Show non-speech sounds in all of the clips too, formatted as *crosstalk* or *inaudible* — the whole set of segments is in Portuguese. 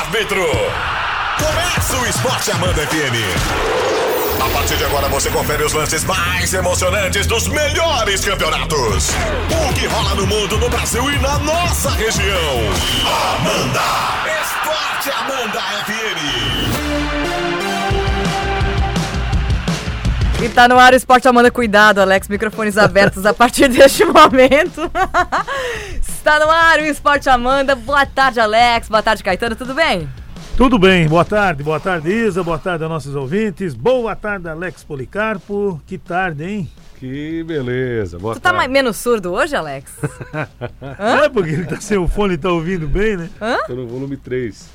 árbitro. Começa o Esporte Amanda FM. A partir de agora você confere os lances mais emocionantes dos melhores campeonatos. O que rola no mundo, no Brasil e na nossa região. Amanda! Esporte Amanda FM. E tá no ar o Esporte Amanda. Cuidado, Alex. Microfones abertos a partir *laughs* deste momento. Está no ar o Esporte Amanda. Boa tarde, Alex. Boa tarde, Caetano. Tudo bem? Tudo bem, boa tarde, boa tarde Isa, boa tarde aos nossos ouvintes, boa tarde Alex Policarpo, que tarde, hein? Que beleza, boa tu tá mais, menos surdo hoje, Alex? *laughs* É porque ele tá sem o fone e tá ouvindo bem, né? Tô no volume 3,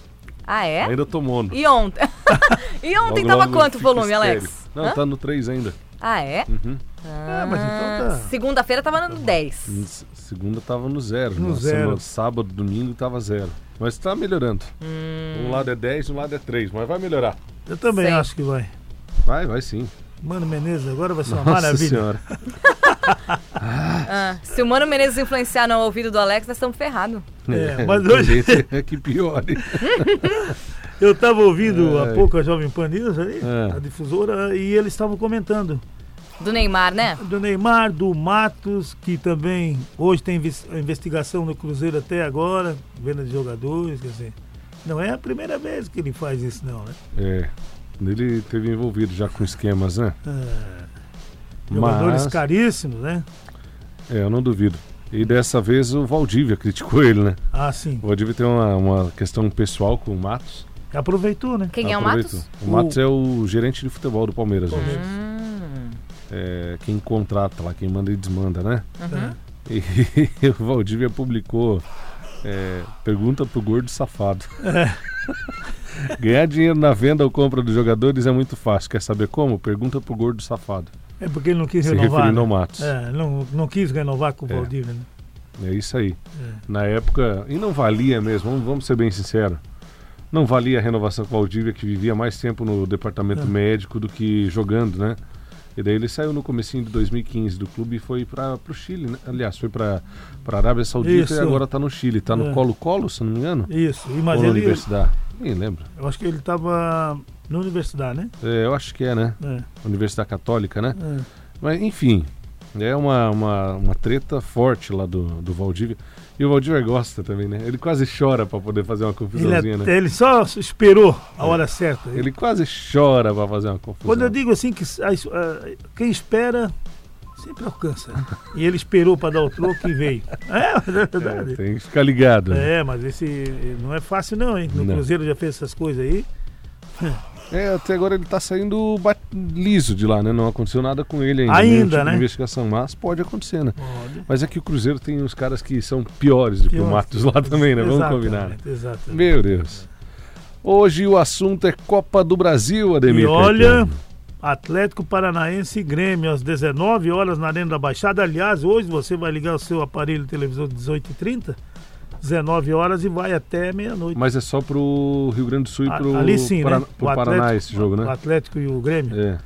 Ah, é? ainda tô mono. E ontem? *laughs* e ontem Logo, tava logo quanto o volume, estéreo. Alex? Não, Hã? tá no 3 ainda. Ah, é? Uhum. Ah, mas então tá. Segunda-feira tava no 10. S- Segunda tava no zero. No zero. semana- sábado, domingo tava zero. Mas tá melhorando. Hum. Um lado é 10, um lado é 3, mas vai melhorar. Eu também Sei. acho que vai. Vai, vai sim. Mano Menezes, agora vai ser uma Nossa maravilha. senhora. *laughs* Ah, se o Mano Menezes influenciar no ouvido do Alex, nós estamos ferrados. É, mas a hoje- é que piore. *laughs* Eu tava ouvindo há Ai. pouco a Jovem Pan News É. a difusora, e eles estavam comentando Do Neymar, né? do Neymar, do Matos, que também hoje tem inves- investigação no Cruzeiro até agora, venda de jogadores, quer dizer, não é a primeira vez que ele faz isso não, né? É. Ele teve envolvido já com esquemas, né? É, jogadores Mas, caríssimos, né? é, eu não duvido. E dessa vez o Valdívia criticou ele, né? Ah, sim. O Valdívia tem uma, uma questão pessoal com o Matos. Aproveitou, né? Quem é o Aproveitou. Matos? O Matos é o gerente de futebol do Palmeiras. Palmeiras. Hum. É, quem contrata lá, quem manda e desmanda, né? Uhum. E *laughs* o Valdívia publicou é, pergunta pro gordo safado. É. *laughs* Ganhar dinheiro na venda ou compra dos jogadores é muito fácil. Quer saber como? Pergunta pro gordo safado. É porque ele não quis Se renovar. referindo né? ao Matos. É, não, não quis renovar com o É. Valdívia, né? É isso aí. É. Na época, e não valia mesmo, vamos, vamos ser bem sinceros. Não valia a renovação com o Valdívia, que vivia mais tempo no departamento É. médico do que jogando, né? E daí ele saiu no comecinho de 2015 do clube e foi para o Chile, né? Aliás, foi para a Arábia Saudita Isso. e agora tá no Chile. Tá no É. Colo-Colo, se não me engano? Isso. E, Ou na ele, Universidade? Nem lembro. eu acho que ele estava na universidade, né? É, eu acho que é, né? É, Universidade Católica, né? é. Mas, enfim, é uma, uma, uma treta forte lá do, do Valdívia. E o Valdívia gosta também, né? Ele quase chora para poder fazer uma Ele, confusãozinha, até- né? ele só esperou a hora certa. Ele quase chora para fazer uma confusão. Quando eu digo assim que a- a- quem espera sempre alcança. E ele esperou para dar o troco e veio. É, é É, verdade. tem que ficar ligado. né? É, mas esse não é fácil não, hein? No Não. Cruzeiro já fez essas coisas aí. É, até agora ele tá saindo bat- liso de lá, né? Não aconteceu nada com ele ainda. Ainda, tipo de né? investigação, mas pode acontecer, né? Pode. Mas é que o Cruzeiro tem uns caras que são piores do que o Pior. Matos lá também, né? Vamos combinar. né? Exatamente. Meu Deus. Hoje o assunto é Copa do Brasil, Ademir. E olha, Caetano. Atlético Paranaense e Grêmio às 19 horas na Arena da Baixada. Aliás, hoje você vai ligar o seu aparelho televisor às 18h30, 19 horas e vai até meia-noite. Mas é só pro Rio Grande do Sul e A- Para- né? O Paraná Atlético- esse jogo, O né? Atlético e o Grêmio. É. É, Hoje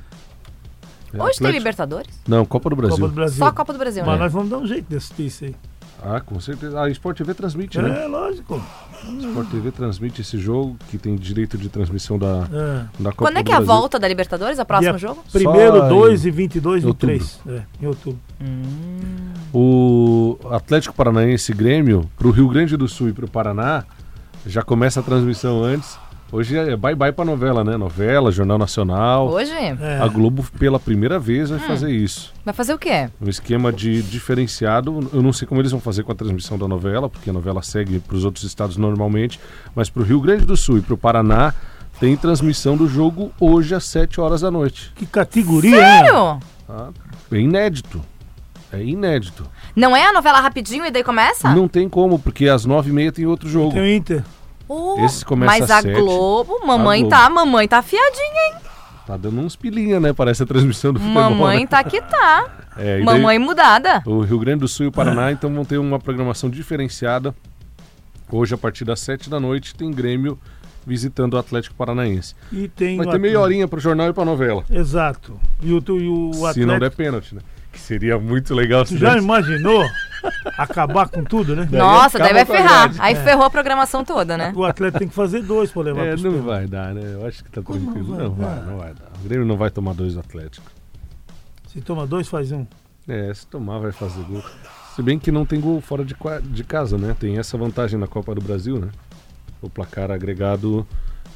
tem Atlético- Libertadores? Não, Copa do Brasil. Copa do Brasil. Só a Copa do Brasil, Mas né? nós vamos dar um jeito de assistir isso aí. Ah, com certeza. A Sport TV transmite, né? É, lógico. Sport TV transmite esse jogo que tem direito de transmissão da, É. da Copa Quando é que é a Brasil. volta da Libertadores? A próximo Dia jogo? Primeiro, Só 2 em e 22 e outubro. 23. É, em outubro. O Atlético Paranaense Grêmio, pro Rio Grande do Sul e pro Paraná, já começa a transmissão antes. Hoje é bye bye pra novela, né? Novela, Jornal Nacional. Hoje? É. A Globo, pela primeira vez, vai fazer isso. Vai fazer o quê? Um esquema de diferenciado. Eu não sei como eles vão fazer com a transmissão da novela, porque a novela segue para os outros estados normalmente. Mas para o Rio Grande do Sul e para o Paraná, tem transmissão do jogo hoje às 7 horas da noite. Que categoria, hein? Sério? Tá? É inédito. É inédito. Não é a novela rapidinho e daí começa? Não tem como, porque às 9h30 tem outro jogo. Tem o Inter. Oh, Esse começa Mas a sete. Globo, mamãe Globo. tá, mamãe tá afiadinha, hein? Tá dando uns pilinha, né? Parece a transmissão do futebol. Mamãe né? tá que tá. *laughs* É, e daí Mamãe mudada. O Rio Grande do Sul e o Paraná, então, vão ter uma programação diferenciada. Hoje, a partir das 7 da noite, tem Grêmio visitando o Atlético Paranaense. E tem Vai ter meia horinha pro jornal e pra novela. Exato. E o, e o Se Atlético. não der pênalti, né? Que seria muito legal se Tu já imaginou? *laughs* acabar com tudo, né? Nossa, daí vai ferrar. Aí ferrou a programação toda, né? O atleta tem que fazer dois pra levar É, não pênaltis. vai dar, né? Eu acho que tá Como tranquilo. vai Não vai, não vai dar. O Grêmio não vai tomar dois do Atlético. Se toma dois, faz um. É, se tomar vai fazer gol. Se bem que não tem gol fora de, de casa, né? Tem essa vantagem na Copa do Brasil, né? O placar agregado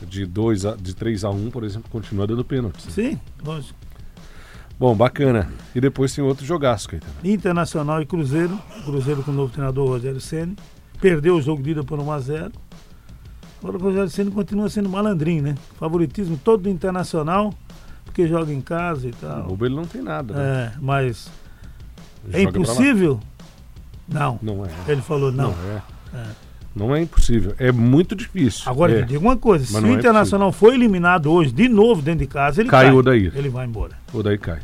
de, a, de 3 a 1 por exemplo, continua dando pênalti. Sim, lógico. Bom, bacana. E depois tem outro jogaço, Caetano. Internacional e Cruzeiro. Cruzeiro com o novo treinador Rogério Ceni Perdeu o jogo de ida por 1x0. Agora o Rogério Ceni continua sendo malandrinho, né? Favoritismo todo do Internacional, porque joga em casa e O tal. bobo ele não tem nada. né? É, mas é impossível? Não. Não é. Ele falou não. Não é. Não é impossível. É muito difícil. Agora, é. eu digo uma coisa: se Mas o não é Internacional for eliminado hoje, de novo dentro de casa, ele Cai cai. o Odair. Ele vai embora. O daí cai.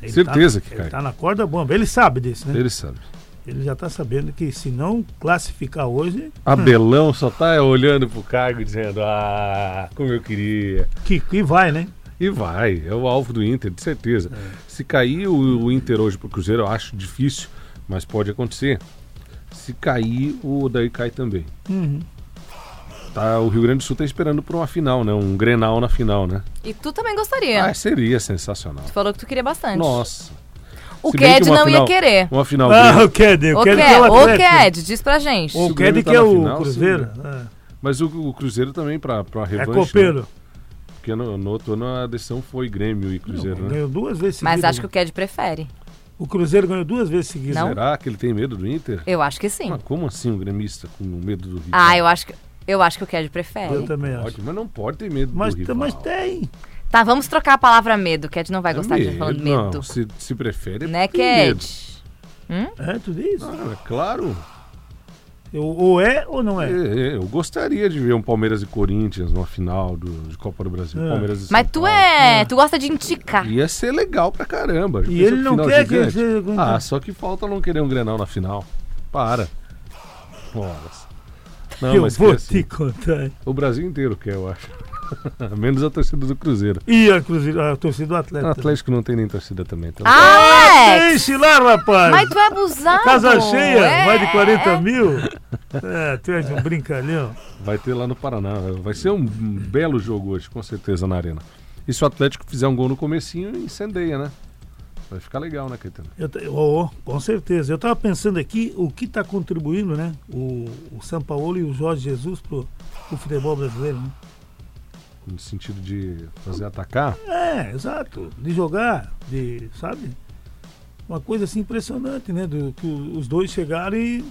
Ele Certeza tá, que Ele cai. tá na corda bomba. Ele sabe disso, né? Ele, Ele sabe. já tá sabendo que se não classificar hoje, Abelão só tá olhando pro cargo dizendo: Ah, como eu queria. que, que vai, né? E vai, é o alvo do Inter, de certeza. Se cair o, o Inter hoje pro Cruzeiro, eu acho difícil, mas pode acontecer. Se cair, o daí cai também. Uhum. Tá, o Rio Grande do Sul tá esperando por uma final, né? Um Grenal na final, né? E tu também gostaria. Ah, seria sensacional. Tu falou que tu queria bastante. Nossa. O Ked não ia final- querer. Uma final Ah, o Ked, o Ked é o. Ked, diz pra gente. O Ked Grêmio que tá é o final, Cruzeiro. sim. Mas o, o Cruzeiro também pra, pra É, revanche. é né? copeiro. Porque no, no outro ano a decisão foi Grêmio e Cruzeiro, Não, né? Ganhou duas vezes seguidas. Mas acho que o Ked prefere. O Cruzeiro ganhou duas vezes seguidas. Não? Será que ele tem medo do Inter? Eu acho que sim. Mas como assim um gremista com medo do rival? Ah, eu acho que, eu acho que o Ked Eu prefere. também acho. Pode, mas não pode ter medo Mas, do rival. mas tem. Tá, vamos trocar a palavra medo. O Ked não vai É gostar de gente falando medo. Não, se, se prefere, é Né, medo. Ked? É, tu diz? Ah, é claro. Eu- ou é ou não é? É, é, eu gostaria de ver um Palmeiras e Corinthians numa final do, de Copa do Brasil. É. Palmeiras e São Mas tu Paulo. é. Tu gosta de indicar. Ia ser legal pra caramba. E ele não quer que seja Ah, só que falta não querer um Grenal na final. Para. Horas. Não, eu mas vou assim, te contar. o Brasil inteiro quer, eu acho. *laughs* Menos a torcida do Cruzeiro. E a, Cruzeiro, a torcida do O Atlético. Atlético não tem nem torcida também. Então Alex! Enche lá, rapaz! Mas tu é abusado. Casa cheia, é, mais de 40 é. mil. É, tu és um brincalhão. Vai ter lá no Paraná. Vai ser um belo jogo hoje, com certeza, na Arena. E se o Atlético fizer um gol no comecinho, incendeia, né? Vai ficar legal, né, Caetano? Eu oh, com certeza. Eu estava pensando aqui o que está contribuindo, né? O, o São Paulo e o Jorge Jesus pro, pro futebol brasileiro, né? No sentido de fazer atacar. É, exato. De jogar, de, sabe? Uma coisa assim impressionante, né? Do, que os dois chegaram e.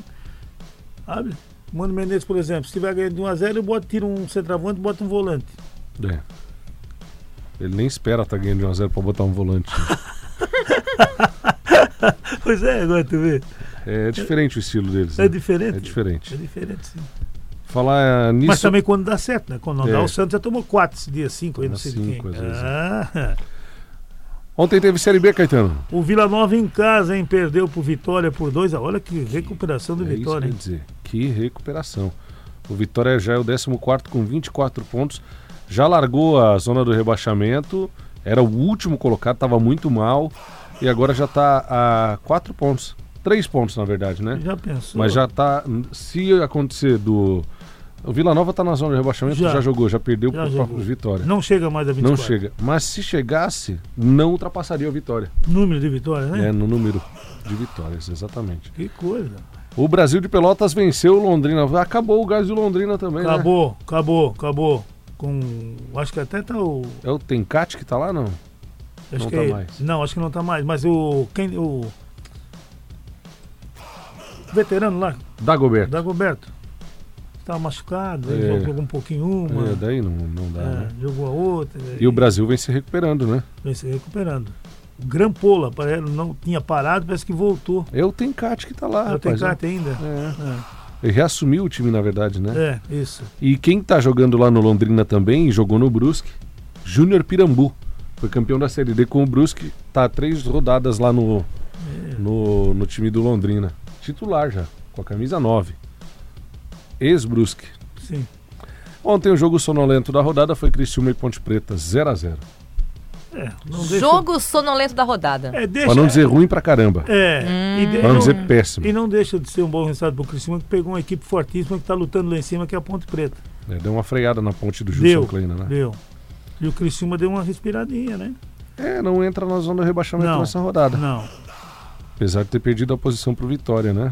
Sabe? O Mano Menezes, por exemplo, se tiver ganhando de 1x0, eu boto, tiro um centroavante e boto um volante. É. Ele nem espera estar ganhando de 1x0 pra botar um volante. *laughs* Pois é, agora tu vê. É diferente o estilo deles. É né? diferente. É diferente. É diferente, sim. Falar nisso. Mas também quando dá certo, né? Quando não É. dá, o Santos já tomou 4 esse dia, 5 aí, não sei de quem. cinco, vezes, Ah, Ontem teve Série B, Caetano. o Vila Nova em casa, hein? Perdeu pro Vitória por 2 a Olha que recuperação do É isso que Vitória, ia hein? dizer. Que recuperação. O Vitória já é o 14 com 24 pontos. Já largou a zona do rebaixamento. Era o último colocado, estava muito mal. E agora já está a 4 pontos. 3 pontos, na verdade, né? Já pensou? Mas já tá. Se acontecer do. O Vila Nova tá na zona de rebaixamento, já, Já. jogou, já perdeu Já jogou. próprio Vitória. Não chega mais a 24. Não chega. Mas se chegasse, não ultrapassaria o Vitória. Número de vitória, né? É, no número de vitórias, exatamente. Que coisa. O Brasil de Pelotas venceu o Londrina. Acabou o gás do Londrina também, né? Acabou, acabou, acabou. Com. Acho que até tá o. É o Tencate que tá lá, não? Acho Não que tá é- mais. Não, acho que não tá mais. Mas o. Quem. O. o veterano lá, Dagoberto. Dagoberto. Estava machucado, ele É. jogou um pouquinho uma. É, daí não, não dá, é, né? jogou a outra. E o Brasil vem se recuperando, né? Vem se recuperando. O Grampola, não tinha parado, parece que voltou. É o Tencate que tá lá, tem rapaz. carta ainda. É. Ele reassumiu o time, na verdade, né? É, é, isso. E quem tá jogando lá no Londrina também, e jogou no Brusque, Júnior Pirambu. Foi campeão da Série D com o Brusque, tá três rodadas lá no, no, no time do Londrina. Titular já, com a camisa 9. Ex-Brusque. Sim. Ontem o jogo sonolento da rodada foi Criciúma e Ponte Preta, 0 a 0 É, deixa- Jogo sonolento da rodada. É, deixa. Pra não dizer ruim pra caramba. É, Hum. e, de- Pra não dizer péssimo. e não deixa de ser um bom resultado pro Criciúma, que pegou uma equipe fortíssima que tá lutando lá em cima, que é a Ponte Preta. É, deu uma freada na ponte do Gilson Kleina, né? deu. E o Criciúma deu uma respiradinha, né? É, não entra na zona do rebaixamento Não. nessa rodada. Não. Apesar de ter perdido a posição pro Vitória, né?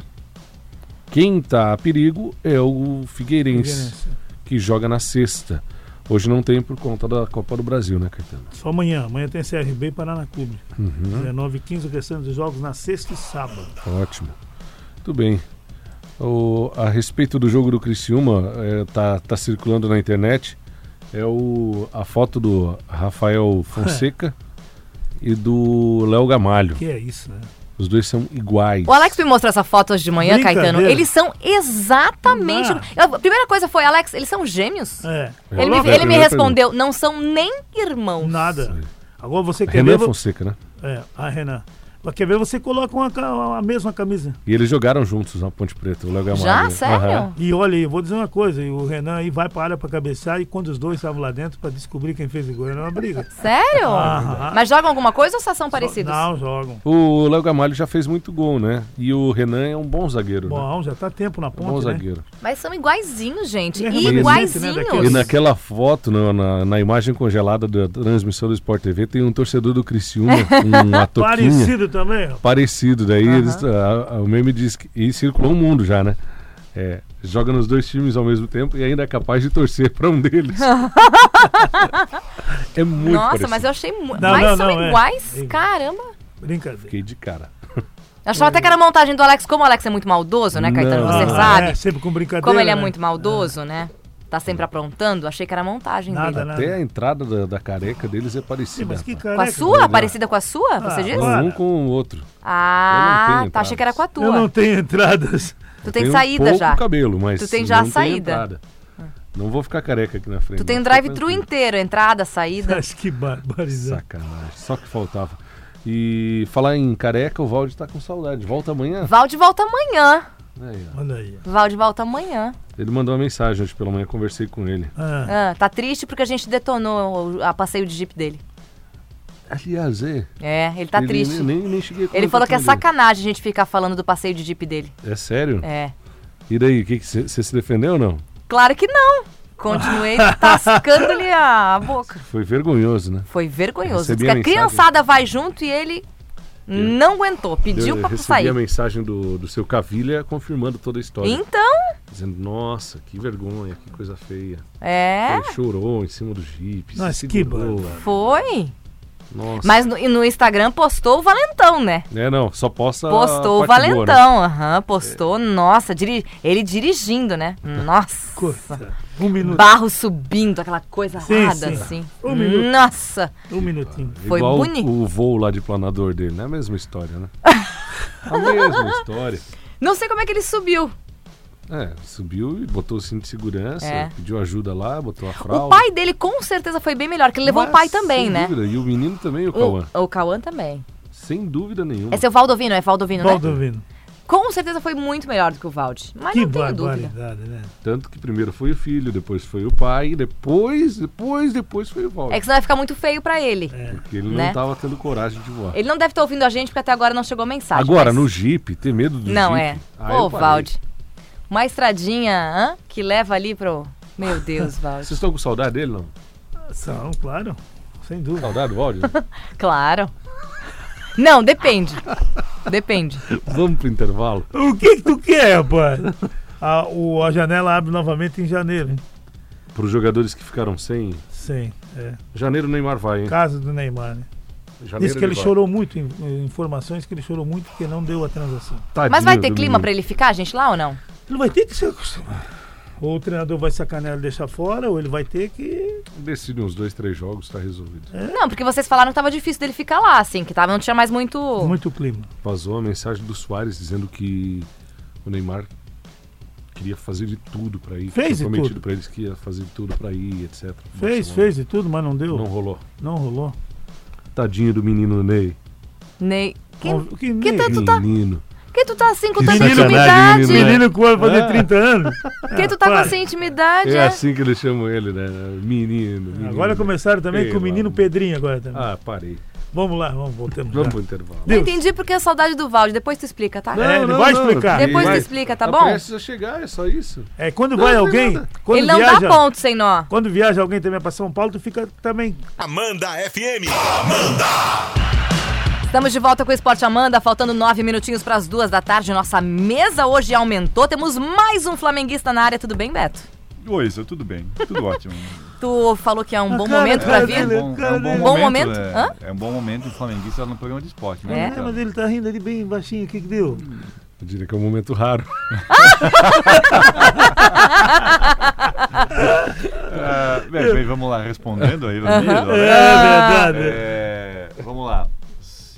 Quem tá a perigo é o Figueirense, Figueirense. que joga na sexta. Hoje não tem por conta da Copa do Brasil, né, Caetano? Só amanhã. Amanhã tem CRB e Paraná Clube. Uhum. 19 e 15, questão dos jogos na sexta e sábado. Ótimo. Tudo bem. O- a respeito do jogo do Criciúma, é, tá, circulando na internet, é o, a foto do Rafael *laughs* Fonseca e do Léo Gamalho. Que é isso, né? Os dois são iguais. O Alex me mostrou essa foto hoje de manhã. Caetano. Eles são exatamente. A primeira coisa foi, Alex, eles são gêmeos? É. É. Ele me, ele me respondeu, não são nem irmãos. Nada. Agora você quer Renan ver. Fonseca, né? É, a Renan. Mas quer ver, você coloca uma, a mesma camisa. E eles jogaram juntos na Ponte Preta, o Léo Gamalho. Já? Sério? Aham. E olha, eu vou dizer uma coisa, e o Renan aí vai pra área pra cabecear e quando os dois estavam lá dentro pra descobrir quem fez o gol, era uma briga. *laughs* Sério? Ah, Mas jogam alguma coisa ou só são parecidos? Não, jogam. O Léo Gamalho já fez muito gol, né? E o Renan é um bom zagueiro, né? Bom, já tá tempo na Um bom ponte, né? zagueiro. Mas são iguaizinhos, gente. É né, Iguaizinhos. daquele- E naquela foto, no- na, na imagem congelada da transmissão do Sport TV, tem um torcedor do Criciúma, *laughs* uma toquinha. Parecido também. Parecido. Daí eles, a- a- o meme diz que. E circulou o mundo já, né? É, joga nos dois times ao mesmo tempo e ainda é capaz de torcer *laughs* pra um deles. *laughs* é muito Nossa, parecido. mas eu achei muito. Não, Mas não, são não, é. iguais? É. Caramba. Brincadeira. Fiquei de cara. Eu achava até que era montagem do Alex. Como o Alex é muito maldoso, né, Caetano? Não. Você Ah, sabe. É, sempre com brincadeira. Como ele é né? muito maldoso, né? Tá sempre aprontando, achei que era montagem Nada, dele. nada. Até a entrada da, da careca deles é Sim, parecida. mas que rapaz. Com a careca. sua? Não. Parecida com a sua? Você Ah, diz? claro. Um com o outro. Eu Ah, tá. Achei que era com a Eu tua. não tenho entradas. Tu tem saída pouco já. cabelo, mas Tu tem já não a saída. entrada. Não vou ficar careca aqui na frente. Tu tem um drive-thru inteiro, entrada, saída. *laughs* Acho que barbaridade. Sacanagem, só que faltava. E falar em careca, o Valde tá com saudade. Volta amanhã? Valde volta amanhã. Aí. Olha aí. Valde volta amanhã. Ele mandou uma mensagem hoje pela manhã, conversei com ele. Ah, Ah, tá triste porque a gente detonou o- a passeio de jeep dele. Aliás, é. É, ele tá ele- triste. Nem, nem cheguei a Ele falou que é com ele. sacanagem a gente ficar falando do passeio de jeep dele. É sério? É. E daí, você se defendeu ou não? Claro que não. Continuei tascando-lhe a, a boca. Foi vergonhoso, né? Foi vergonhoso. Diz que a criançada vai junto e ele não aguentou. Pediu eu pra recebi sair. a mensagem do, do seu Cavilha confirmando toda a história. Então, Dizendo, nossa, que vergonha, que coisa feia. é. Ele chorou em cima do jipe. se Nossa, que bárbaro. Foi. Nossa. Mas no, no Instagram postou o Valentão, né? É, não, só posta a Postou o parte boa, né? Valentão, aham, postou, nossa, diri- ele dirigindo, né? *laughs* Nossa. coisa. Um minuto. Barro subindo, aquela coisa Sim, rada sim. assim. Um minuto. Nossa. Um minutinho. Foi Igual o- bonito. o voo lá de planador dele, né? A mesma história, né? *laughs* a mesma história. Não sei como é que ele subiu. É, subiu e botou o cinto de segurança, É. pediu ajuda lá, botou a fralda. O pai dele com certeza foi bem melhor, que ele levou Mas, o pai também, sem né? Dúvida. E o menino também, o O, Cauã. o Cauã também. Sem dúvida nenhuma. É seu Valdovino, é Valdovino, né? Valdovino. Com certeza foi muito melhor do que o Valde. Mas Que não tenho dúvida. né? Tanto que primeiro foi o filho, depois foi o pai, depois, depois, depois foi o Valde. É que senão vai ficar muito feio pra ele. É. Porque ele né? não tava tendo coragem de voar. Ele não deve estar ouvindo a gente porque até agora não chegou mensagem. Agora, mas- no Jeep, ter medo do Não, Jeep. é. Ah, Ô. Valde. Uma estradinha hã? que leva ali pro. Meu Deus, *laughs* Valde. Vocês estão com saudade dele, não? São, claro. Sem dúvida. Saudade do Valde? *laughs* Claro. Não, depende. Depende. Vamos pro intervalo. O que, que tu quer, rapaz? A, o, a janela abre novamente em janeiro, hein? Para os jogadores que ficaram sem. Sim, é. Janeiro o Neymar vai, hein? Caso do Neymar, né? Janeiro Disse que ele vai. chorou muito, informações que ele chorou muito porque não deu a transação. Tadinho Mas vai ter clima pra ele ficar, gente, lá ou não? Ele vai ter que se acostumar. Ou o treinador vai sacanear e deixar fora, ou ele vai ter que. Decide uns dois, três jogos, tá resolvido. Não, porque vocês falaram que tava difícil dele ficar lá, assim, que tava, não tinha mais muito. Muito clima. Vazou a mensagem do Soares dizendo que o Neymar queria fazer de tudo pra ir. Fez Tinha de prometido tudo. pra eles que ia fazer de tudo pra ir, etc. Fez, Barcelona. fez e tudo, mas não deu. Não Não, rolou. rolou. Tadinho do menino Ney. Ney. Quem, Não, que que nem- tanto tá. Menino. Que tu tá assim com tanta intimidade? menino? Menino que vai fazer 30 anos. Por que tu tá com essa intimidade? É assim que eles chamam ele, né? Menino. menino. Agora começaram também com o menino. Pedrinho agora também. Ah, parei. Vamos lá, vamos, voltamos. Vamos pro intervalo. Não Deus. entendi porque a saudade do Valde. Depois tu explica, tá? É, ele vai explicar. Depois tu Vai. explica, tá Tá bom? prestes a chegar, é só isso. É, quando vai alguém, quando Ele não viaja, dá ponto sem nó. quando viaja alguém também pra São Paulo, tu fica também. Amanda FM. Estamos de volta com o Esporte Amanda, faltando nove minutinhos para as duas da tarde. Nossa mesa hoje aumentou. Temos mais um flamenguista na área. Tudo bem, Beto? Oi, isso, tudo bem, tudo *laughs* ótimo. Tu falou que é um bom cara momento para É vir? Ele- um bom, é um bom Bom momento. É, é um bom momento um flamenguista no programa de esporte, É? né? É, mas ele tá rindo ali bem baixinho. O que que deu? Eu diria que é um momento raro. *laughs* Ah, bem, bem, vamos lá, respondendo aí. Aham. né? É verdade. É, vamos lá.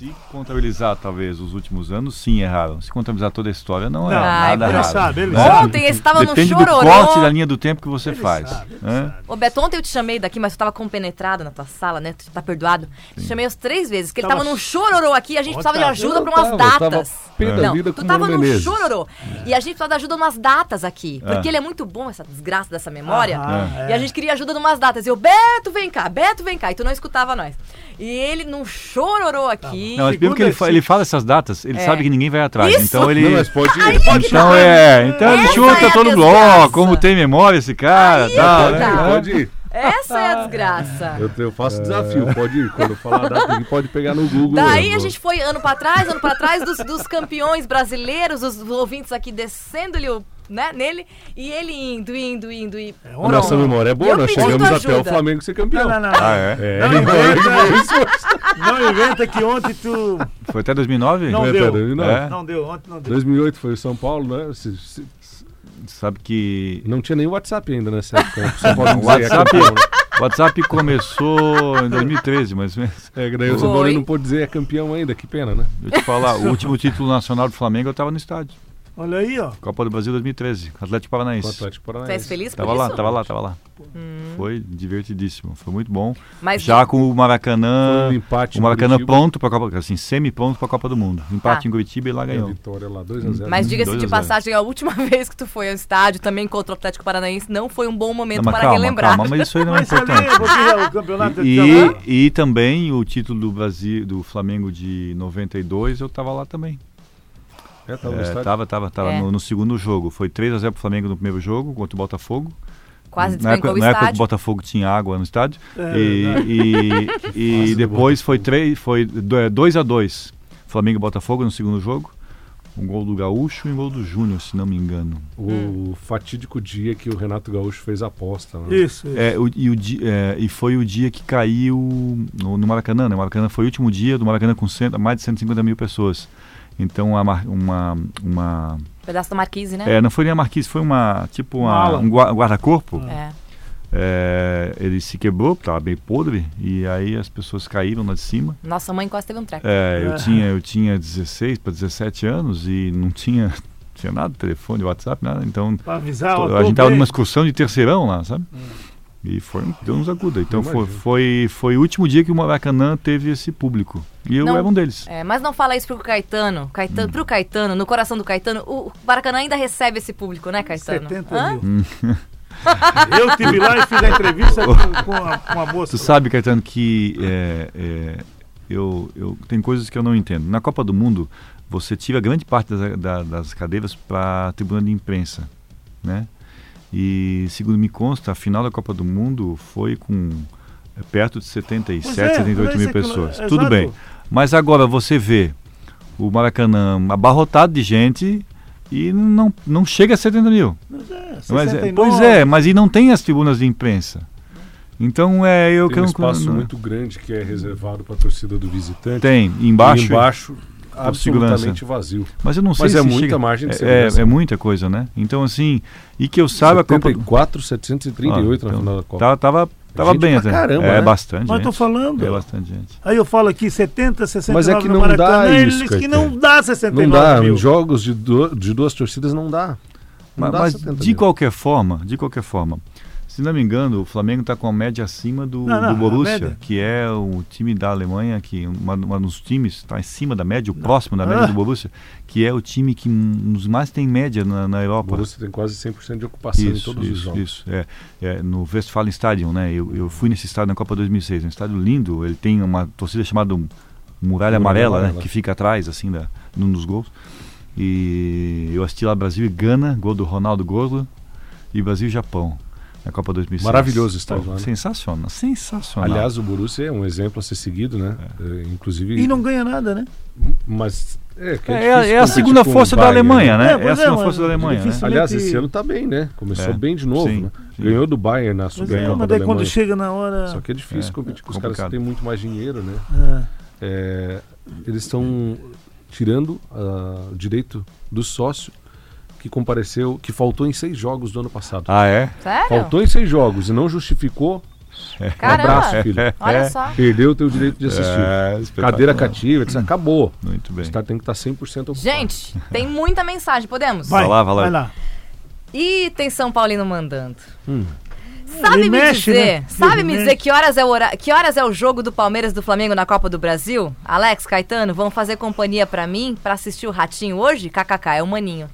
Se contabilizar, talvez, os últimos anos, sim, erraram. Se contabilizar toda a história, não é Não, Ai, nada errado. sabe, ele né? Ontem esse tava no Depende do chororô. corte da linha do tempo que você Ele faz. sabe, né? Ô Beto, ontem eu te chamei daqui, mas tu tava compenetrado na tua sala, né? Tu tá perdoado. Te chamei as três vezes, porque ele Tava tava num chororô aqui e a gente precisava de Tava. ajuda Eu pra umas tava, eu tava datas. da Não, tu tava Mano num Menezes. chororô. E a gente precisava de ajuda numas datas aqui. Porque É. ele é muito bom, essa desgraça dessa memória. Ah, E a gente queria ajuda numas datas. E eu, Beto, vem cá, Beto, vem cá. E tu não escutava nós. E ele num chororô aqui. Não, mas mesmo que ele, fa- ele fala essas datas, ele É. sabe que ninguém vai atrás. Isso! Então ele. Não, mas pode ir. Aí pode que Então tá. é, então ele chuta é todo bloco, como tem memória esse cara, Aí tal, que né? tá. Pode ir. Essa é a desgraça. Eu, eu faço desafio, pode ir. Quando eu falar a data, pode pegar no Google. Daí a gente foi ano pra trás, ano pra trás, dos, dos campeões brasileiros, os ouvintes aqui descendo-lhe o- né, nele, e ele indo, indo, indo e. É, Pronto. nossa memória é boa, eu nós chegamos até o. Flamengo ser campeão. Não, não, não. Ah, é? É, Não inventa, isso. não inventa que ontem tu. Foi até 2009? Não É, deu. pera, não. É. Não deu, ontem não deu. 2008 foi o São Paulo, né? Se- se- Sabe que não tinha nem WhatsApp ainda nessa época. né? São Paulo o *laughs* não é WhatsApp, né? WhatsApp começou em 2013, mais ou menos. É, que daí o São Paulo não pôde dizer é campeão ainda, que pena, né? Eu te falar, o último título nacional do Flamengo eu tava no estádio. Olha aí, ó. Copa do Brasil 2013, Atlético Com o Paranaense. Atlético Tu és Paranaense. feliz por Tava isso? lá, tava lá, tava lá. Foi divertidíssimo, foi muito bom. Mas Já com o Maracanã, um empate o Maracanã pronto para Copa, assim, semi pronto para a Copa do Mundo. Empate Tá. em Curitiba e lá e a ganhou. vitória lá, 2x0. Mas diga-se de a passagem, a última *laughs* vez que tu foi ao estádio, também contra o Atlético Paranaense, não foi um bom momento Não, para calma, relembrar. calma, mas isso aí não é importante. campeonato E, lá. e também o título do Brasil, do Flamengo de 92, eu tava lá também. É, tava no É, estádio. tava, tava, tava É. no, no segundo jogo. Foi 3x0 pro Flamengo no primeiro jogo contra o Botafogo. Quase na época, o na época que o. Botafogo tinha água no estádio. É, e e, *laughs* e depois foi 3, foi 2x2. Flamengo e Botafogo no segundo jogo. Um gol do Gaúcho e um gol do Júnior, se não me engano. O fatídico dia que o Renato Gaúcho fez a aposta. Né? Isso, isso. É, o- e, o é, e foi o dia que caiu no, no Maracanã, né? O Maracanã foi o último dia do Maracanã com cento, mais de 150 mil pessoas. Então, a mar- uma, uma Pedaço da Marquise, né? é, não foi nem a marquise, foi uma tipo uma- Uma um gua- guarda-corpo. É. É, ele se quebrou, estava bem podre, e aí as pessoas caíram lá de cima. Nossa mãe quase teve um treco. É, eu, tinha, eu tinha 16 para 17 anos e não tinha, tinha nada, telefone, WhatsApp, nada. Então, Pra avisar, ó, a tô gente estava numa excursão de terceirão lá, sabe? E foi, deu uns aguda. Então foi, foi, foi o último dia que o Maracanã teve esse público. E eu Não. era um deles. É, mas não fala isso pro Caetano. Caetano Hum. Pro Caetano, no coração do Caetano, o Maracanã ainda recebe esse público, né, Caetano? 70 Hã? mil. *laughs* Eu tive lá e fiz a entrevista com, com a, com a moça. Tu sabe, Caetano, que é, é, eu, eu tem coisas que eu não entendo. Na Copa do Mundo, você tira grande parte das, da- das cadeiras para a tribuna de imprensa, né? E segundo me consta, a final da Copa do Mundo foi com é, perto de 77, Pois é, 78 mas mil é pessoas. exato. Tudo bem. Mas agora você vê o Maracanã abarrotado de gente e não, não chega a 70 mil. Mas é, Mas é- 69. pois é, mas e não tem as tribunas de imprensa. Então é eu Tem que um não- espaço não- muito grande que é reservado para a torcida do visitante. tem E embaixo, embaixo, segurança. absolutamente vazio. mas eu não sei Mas se é muita chega- margem de é- segurança. É, é muita coisa, né? Então assim, e que eu saiba a Copa do- 74, 738 Ah, na então, final da Copa. Tava, tava, bem até. caramba, é né? bastante Mas gente. tô falando. É bastante gente. Aí eu falo aqui 70, 69 Mas é que no não Maracanã, dá eles isso, que não dá 69 Não dá, mil. em jogos de, du- de duas torcidas não dá. Não Mas, dá mas 70 de qualquer forma, de qualquer forma, Se não me engano, o Flamengo está com a média acima do, Não, não, do Borussia, que é o time da Alemanha, que uma, uma dos times está acima da média, o próximo da média Ah. do Borussia, que é o time que nos mais tem média na, na O Europa. Borussia tem quase 100% de ocupação em Isso, todos os isso, jogos. isso. É, é, no Westfalen Stadium, né? Eu, eu fui nesse estádio na Copa 2006, um estádio lindo. Ele tem uma torcida chamada Muralha Muralha Amarela, né? Amarela. Que fica atrás, assim, da, num dos gols. E eu assisti lá Brasil e Gana, gol do Ronaldo Gordo, e Brasil e Japão, na Copa 2006. Maravilhoso o estádio Pô, lá, né? Sensacional, sensacional. Aliás, o Borussia é um exemplo a ser seguido, né? É, inclusive. E não ganha nada, né? Mas. É, que é, é, é a- difícil é a competir segunda força da Bayern, Alemanha, né? É, É, a é, segunda força da Alemanha, né? Aliás, esse ano tá bem, né? Começou É, bem de novo, sim, né? sim. Ganhou do Bayern na Supercopa é, mas da daí quando chega na hora. Só que é difícil É, competir com os caras que têm muito mais dinheiro, né? É. É, eles estão tirando ah, o direito do sócio que compareceu, que faltou em seis jogos do ano passado. Ah, é? Sério? Faltou em seis jogos e não justificou. Um abraço, filho. Olha só. Perdeu o teu direito de assistir. É. Cadeira cativa, disse, acabou. Muito bem. estádio tem que estar 100% ocupado. Gente, tem muita mensagem, podemos? Vai, Vai lá, vai lá. vai lá. E tem São Paulino mandando. Hum. Sabe Ele me mexe, dizer, né? sabe Ele me mexe. dizer que horas é o hora... que horas é o jogo do Palmeiras e do Flamengo na Copa do Brasil? Alex, Caetano, vão fazer companhia pra mim pra assistir o Ratinho hoje? KKK, é o maninho.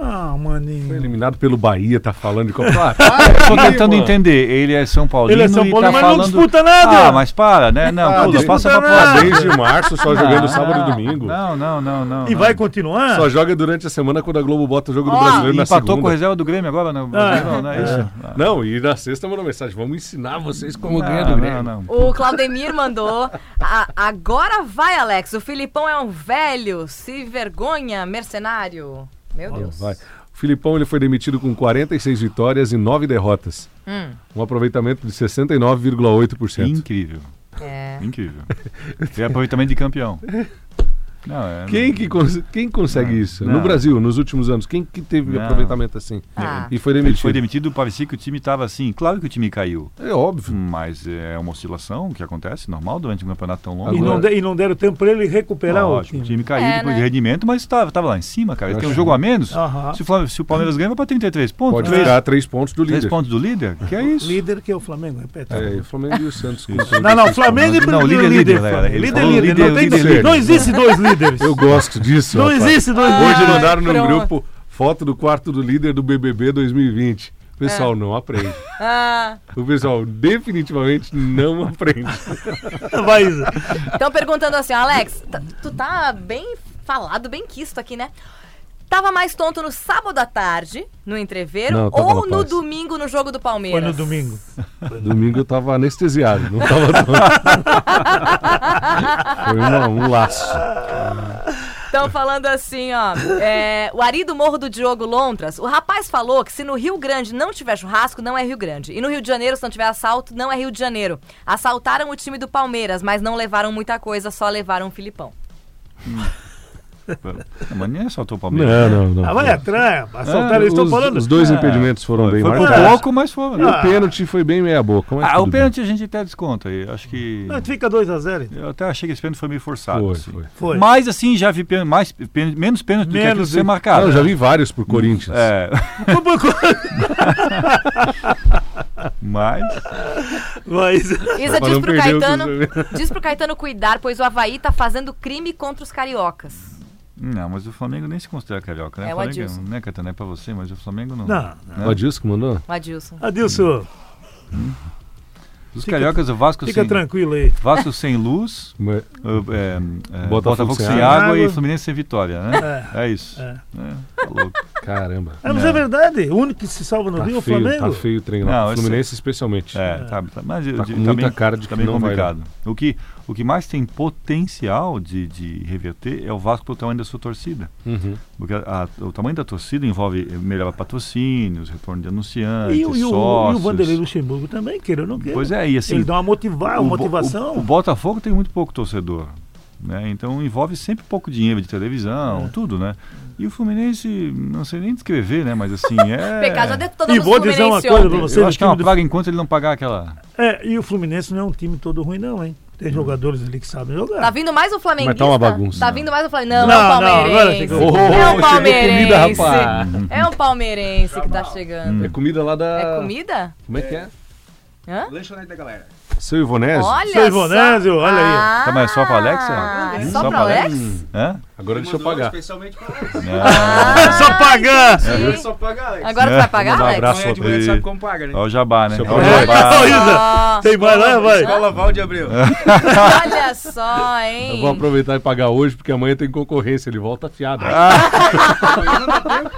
Ah, Foi maninho. eliminado pelo Bahia, tá falando de Copa. *laughs* Ah, Tô para, tentando mano. entender. Ele é São Paulino Ele é São e Paulino, tá mas não falando... disputa nada. Ah, mas para, né? Não, Ah, passa pra próxima. Desde março, só jogando sábado e domingo. Não, não, não, não. E não. vai continuar? Só joga durante a semana quando a Globo bota o jogo do Ó, brasileiro na Empatou segunda. com a reserva do Grêmio agora no Brasileirão, não é isso? Ah. Não, e na sexta mandou mensagem. Vamos ensinar vocês como ganhar do Não, Grêmio. não, não. O Claudemir mandou. "A- agora vai, Alex. O Filipão é um velho, se vergonha, mercenário. Meu Deus. Vai. O Filipão ele foi demitido com 46 vitórias e 9 derrotas. Hum, Um aproveitamento de 69,8%. Incrível, é. incrível. Tem aproveitamento de campeão. *laughs* Não, é, Quem, que cons- quem consegue Não, isso? não. No Brasil, nos últimos anos, quem que teve Não. aproveitamento assim? Ah. E foi Ele demitido. foi demitido, parecia que o time estava assim. Claro que o time caiu, É óbvio. mas é uma oscilação que acontece normal durante um campeonato tão longo. E, Agora- não de- e não deram tempo pra ele recuperar Lógico, o o time. time caiu É, depois né? de rendimento, mas estava tava lá em cima, cara. Ele tem um jogo a menos. Se, o Flam- se o Palmeiras ganha, vai para 33 pontos. Pode Três- ficar a três pontos do três líder. pontos do líder? Que é isso? Líder que é o Flamengo, repete. É, o Flamengo e o Santos. *laughs* com Isso. 36 Não, não, Flamengo e Não, primeiro líder, líder. Flamengo. ele líder. não existe dois líderes. Eu gosto disso. Não rapaz. existe dois Ah, líderes. Hoje mandaram no pronto. grupo foto do quarto do líder do BBB 2020. O pessoal não aprende. Ah, O pessoal definitivamente não aprende. *laughs* Vai, Isa. Estão perguntando assim, Alex, tá- tu tá bem falado, bem quisto aqui, né? Tava mais tonto no sábado à tarde, no entreveiro, Não, tava ou na no paz. domingo no jogo do Palmeiras? Foi no domingo. *laughs* Domingo eu tava anestesiado, não tava *laughs* Foi uma- um laço. Estão falando assim, ó. é, o Ari do Morro do Diogo Lontras. O rapaz falou que se no Rio Grande não tiver churrasco, não é Rio Grande. E no Rio de Janeiro, se não tiver assalto, não é Rio de Janeiro. Assaltaram o time do Palmeiras, mas não levaram muita coisa, só levaram o Filipão. *laughs* Mas nem assaltou o Palmeiras. Não, não, não. Ah, vai atrás. Assaltaram, eles estão os, falando. os dois É. impedimentos foram bem Foi por marcados. pouco, mas foi. E o pênalti foi bem meia boca. mas Ah, o bem. pênalti a gente até desconta aí. Acho que. Não, fica 2x0. então. Eu até achei que esse pênalti foi meio forçado. Foi, assim. foi. Foi. Mas assim, já vi pênalti, mais, pênalti- menos pênalti do que aquilo Menos ser do- marcado. Não, eu já vi vários por Corinthians. É, *laughs* mas. Mas, Isa diz não pro Caetano. Diz pro Caetano cuidar, pois o Havaí tá fazendo crime contra os cariocas. Não, mas o Flamengo nem se considera carioca, né? É o Flamengo, Adilson. Não é Catana, é pra você, mas o Flamengo não. não. O Adilson que mandou? O Adilson. Adilson, Os Fica- cariocas, o Vasco fica sem, tranquilo aí. Vasco sem luz, é, é, Botafogo Botafogo, sem água. água, e Fluminense sem vitória, né? É, isso. É. É, tá louco. Caramba. Ah, mas Não. é verdade. O único que se salva no Tá Rio é o Flamengo. tá feio o treino lá. Não, Fluminense especialmente. É, tá, tá, mas Tá com tá muita bem- cara de tá que bem não vai complicado. O que, o que mais tem potencial de, de reverter é o Vasco pelo tamanho da sua torcida. Uhum. Porque a- a- o tamanho da torcida envolve melhor patrocínios, retorno de anunciantes, E, o- e o, e sócios. o Vanderlei Luxemburgo também, queira ou não queira. Pois é, e assim... Ele dá uma, motiva o Bo- motivação. O, o Botafogo tem muito pouco torcedor. Né? Então envolve sempre pouco dinheiro de televisão, É. tudo, né? E o Fluminense, não sei nem descrever, né? Mas assim, *laughs* é... PK, já E vou dizer uma coisa pra você. Eu acho que é uma do- praga enquanto ele não pagar aquela... É, e o Fluminense não é um time todo ruim, não, hein? Tem jogadores ali que sabem jogar. Tá vindo mais um flamenguista? Mas tá uma bagunça, Tá não. vindo mais um flamenguista? Não, Não, é um não, agora palmeirense. chegou. Oh, é um palmeirense. comida, rapaz. É um palmeirense que tá chegando. É comida lá da. É comida? Como é que é? Hã? Lanchonete da galera. Seu Ivonésio? Olha Seu Ivonésio, só. olha aí. Ah, Tá, mas só pra Alex, é? Ah, Hum, só, só pra pra Alex? Hã? Agora deixa eu pagar. Especialmente pra Alex. Ah, Só pagar! sim. Só paga Alex. Agora tu É, vai pagar, mandar um Alex? abraço. Não é de mulher, sabe como paga, né? Olha o jabá, né? Olha o jabá. Tem mais lá, vai. Escola Val de Abreu. Olha só, hein? Eu vou aproveitar e pagar hoje, porque amanhã tem concorrência. Ele volta afiado. Amanhã não dá tempo.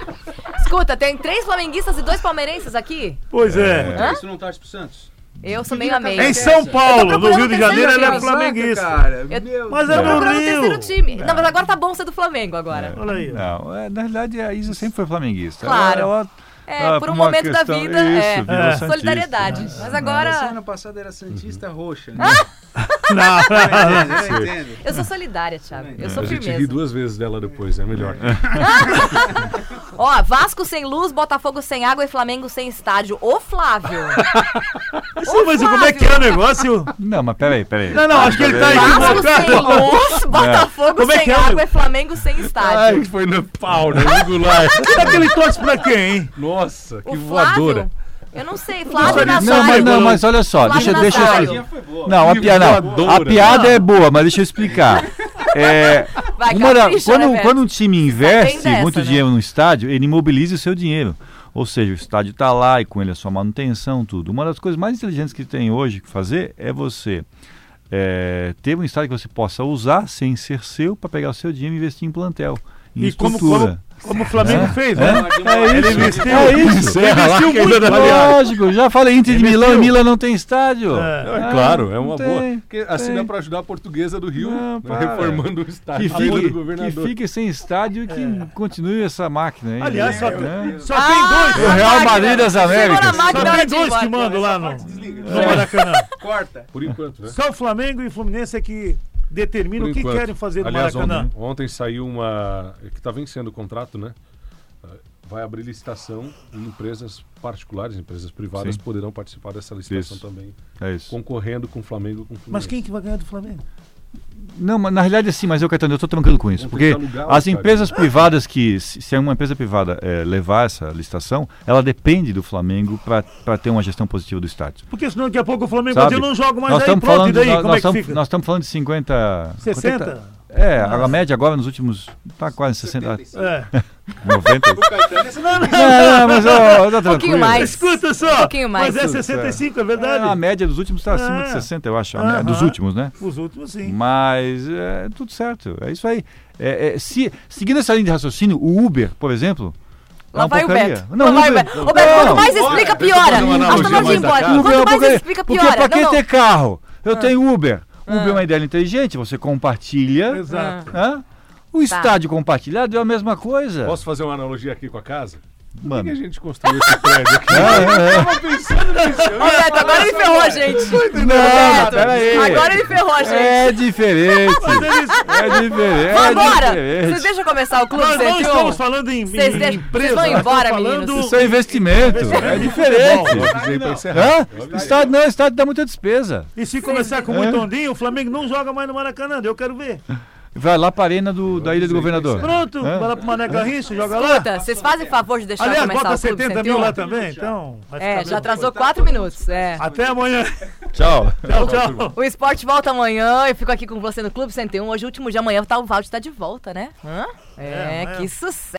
Escuta, tem três flamenguistas e dois palmeirenses aqui? Pois é. Hã? Isso não torce pro Santos? Eu sou meio a meio. Em São Paulo, no Rio de Janeiro, ele é flamenguista. cara. Eu- Meu Mas Deus. é Tô do procurando o terceiro Rio. time. Não, mas agora tá bom ser do Flamengo agora. Olha aí. Não, é, na realidade a Isa sempre foi flamenguista. Claro. Ela, ela, É, ela, por um momento da questão- vida, é, Isso, virou É. santista. solidariedade. Mas agora, ano passada era Santista roxa, né? *laughs* *laughs* Não, Eu entendo. eu sou solidária, Thiago. Eu sou A gente ri firmeza. duas vezes dela depois, é melhor. *laughs* Ó, Vasco sem luz, Botafogo sem água e Flamengo sem estádio. Ô, Flávio! *laughs* Sim, mas como é que é o negócio? Não, mas peraí, peraí. Não, não, acho que ele tá Vasco sem equivocado. luz, Botafogo Como é sem é, água meu? e Flamengo sem Ai, estádio. que foi no pau, né? Regular. Será que ele torce pra quem, hein? Nossa, que O voadora. Flávio, eu não sei, Flávio Não, Não, Nazário. mas, não, mas olha só, Flávio deixa, deixa eu Nazário. explicar. Não, a piada, não, a voadora. piada é boa, mas deixa eu explicar. *laughs* É, Vai, capricha, quando, né, quando um time investe dessa, muito né? dinheiro no estádio, ele imobiliza o seu dinheiro. Ou seja, o estádio está lá e com ele a sua manutenção, tudo. Uma das coisas mais inteligentes que tem hoje que fazer é você é, ter um estádio que você possa usar sem ser seu para pegar o seu dinheiro e investir em plantel, em E estrutura. como, como o Flamengo fez, né? É Ele isso, investiu. é isso. Encerra lá, investiu que ainda muito, aliás. Lógico, já falei Inter de. Milão e Milão não tem estádio. É. É, claro, é uma boa. tem, Porque assim tem. dá pra ajudar a portuguesa do Rio, Não, né, para. reformando o Que estádio do fique, que fique sem estádio e que continue essa máquina aí. Aliás, só, né? só Ah, tem dois. O Real. Madrid das Américas. Segura a máquina, Só tem dois que embora. mandam lá no Maracanã. Corta. Por enquanto, né? Só o Flamengo e o Fluminense é que determinam Por o que enquanto. querem fazer no Aliás, Maracanã. Ontem, ontem saiu uma. que está vencendo o contrato, né? Uh, Vai abrir licitação e empresas particulares, empresas privadas Sim. poderão participar dessa licitação Isso. também, É isso. concorrendo com o Flamengo com o Fluminense. Mas quem que vai ganhar do Flamengo? Não, mas na realidade assim, mas eu, Caetano, eu tô tranquilo com isso. Porque as empresas privadas que, se uma empresa privada eh, levar essa licitação, ela depende do Flamengo para ter uma gestão positiva do estádio. Porque senão daqui a pouco o Flamengo Sabe? vai dizer, eu não jogo mais nós aí, estamos pronto, falando, e daí? nós, Como nós é que estamos, fica? nós estamos falando de 50... 60? É, a média agora nos últimos. Tá quase 60. É. 90. O Caetano é Não, não, Não, não, mas ó, tá Um pouquinho tranquilo. mais. escuta só. Um pouquinho mais. Mas é 65, é verdade? É, a média dos últimos está acima de É. 60, eu acho. média Dos últimos, né? Os últimos, sim. Mas é tudo certo. É isso aí. É, é, se, seguindo essa linha de raciocínio, o Uber, por exemplo. é Lá uma vai o. Beto. Não, Lá vai o Uber- Beto. Ô, Beto, quanto Não. mais explica, piora. Acho que nós vamos mais da embora. é Quanto mais explica, Porque piora. pra que Não, não. ter carro? Eu tenho Uber. Uber Ah. é uma ideia inteligente, você compartilha. Exato. Hã? O estádio compartilhado é a mesma coisa. Posso fazer uma analogia aqui com a casa? Por que Mano. a gente construiu esse prédio aqui? *laughs* Ô, Beto, agora ele ferrou a gente. Não, peraí. Agora ele ferrou a gente. É diferente. É diferente. É Vambora! diferente. Vocês deixam eu começar o Clube Nós não 101? estamos falando em, Vocês em deixam- empresa. vocês vão embora, meninos. Isso é investimento. É diferente. Eu. Hã? Eu. Estádio, não, estádio dá muita despesa. E se começar com muito É. ondinho, o Flamengo não joga mais no Maracanã. Eu quero ver. Vai lá pra arena do, da Ilha do Governador. Pronto, É. vai lá pro Mané Garrincha, joga lá. Escuta, vocês fazem favor de deixar Aliás, começar bota o Clube 70 mil lá 101? também, então. É, já atrasou 4 minutos. É. Até amanhã. *laughs* Tchau. Tchau, tchau. O esporte volta amanhã. Eu fico aqui com você no Clube 101. Hoje, o último de amanhã, tá, o Valde tá de volta, né? Hã? É, amanhã. que sucesso.